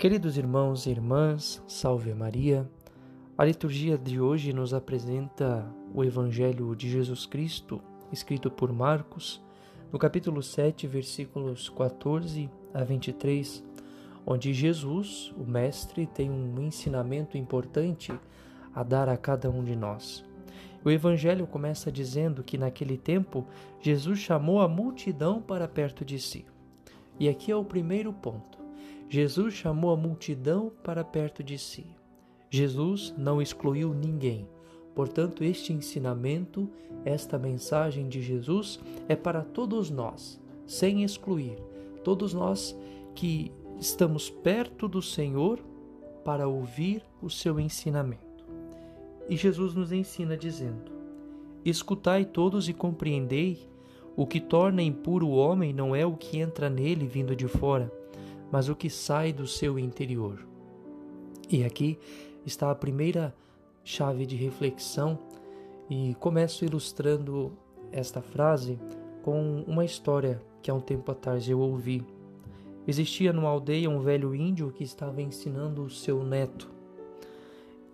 Queridos irmãos e irmãs, salve Maria. A liturgia de hoje nos apresenta o Evangelho de Jesus Cristo, escrito por Marcos, no capítulo 7, versículos 14 a 23, onde Jesus, o Mestre, tem um ensinamento importante a dar a cada um de nós. O Evangelho começa dizendo que naquele tempo Jesus chamou a multidão para perto de si. E aqui é o primeiro ponto. Jesus chamou a multidão para perto de si. Jesus não excluiu ninguém. Portanto, este ensinamento, esta mensagem de Jesus é para todos nós, sem excluir. Todos nós que estamos perto do Senhor para ouvir o seu ensinamento. E Jesus nos ensina dizendo: Escutai todos e compreendei. O que torna impuro o homem não é o que entra nele vindo de fora, mas o que sai do seu interior. E aqui está a primeira chave de reflexão, e começo ilustrando esta frase com uma história que há um tempo atrás eu ouvi. Existia numa aldeia um velho índio que estava ensinando o seu neto.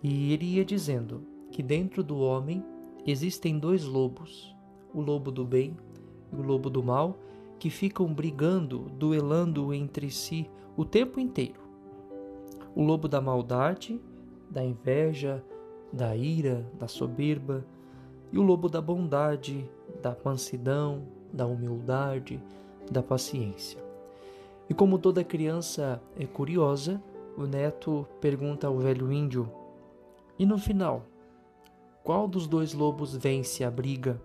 E ele ia dizendo que dentro do homem existem dois lobos, o lobo do bem e o lobo do mal, que ficam brigando, duelando entre si o tempo inteiro. O lobo da maldade, da inveja, da ira, da soberba, e o lobo da bondade, da mansidão, da humildade, da paciência. E como toda criança é curiosa, o neto pergunta ao velho índio: E no final, qual dos dois lobos vence a briga?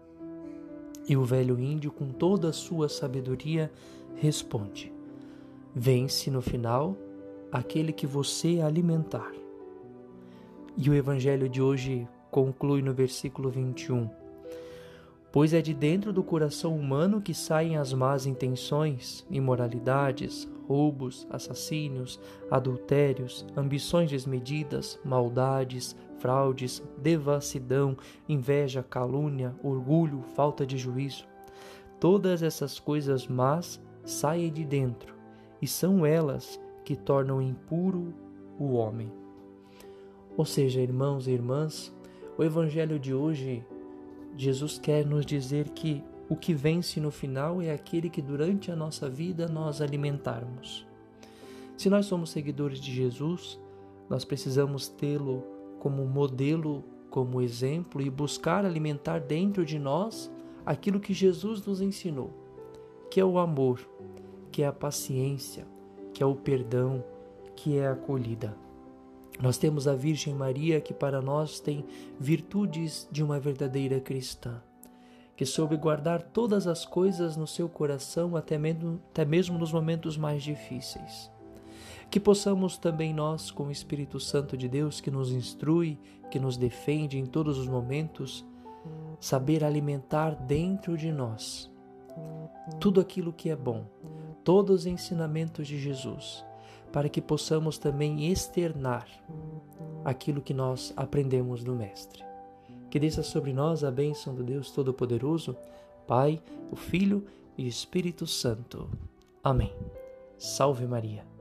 E o velho índio, com toda a sua sabedoria, responde: Vence no final aquele que você alimentar. E o evangelho de hoje conclui no versículo 21. Pois é de dentro do coração humano que saem as más intenções, imoralidades, roubos, assassínios, adultérios, ambições desmedidas, maldades, fraudes, devassidão, inveja, calúnia, orgulho, falta de juízo. Todas essas coisas más saem de dentro, e são elas que tornam impuro o homem. Ou seja, irmãos e irmãs, o evangelho de hoje, Jesus quer nos dizer que o que vence no final é aquele que durante a nossa vida nós alimentarmos. Se nós somos seguidores de Jesus, nós precisamos tê-lo como modelo, como exemplo e buscar alimentar dentro de nós aquilo que Jesus nos ensinou, que é o amor, que é a paciência, que é o perdão, que é a acolhida. Nós temos a Virgem Maria que para nós tem virtudes de uma verdadeira cristã, que soube guardar todas as coisas no seu coração até mesmo, até mesmo nos momentos mais difíceis. Que possamos também nós, com o Espírito Santo de Deus que nos instrui, que nos defende em todos os momentos, saber alimentar dentro de nós tudo aquilo que é bom, todos os ensinamentos de Jesus para que possamos também externar aquilo que nós aprendemos do Mestre. Que desça sobre nós a bênção do Deus Todo-Poderoso, Pai, o Filho e Espírito Santo. Amém. Salve Maria.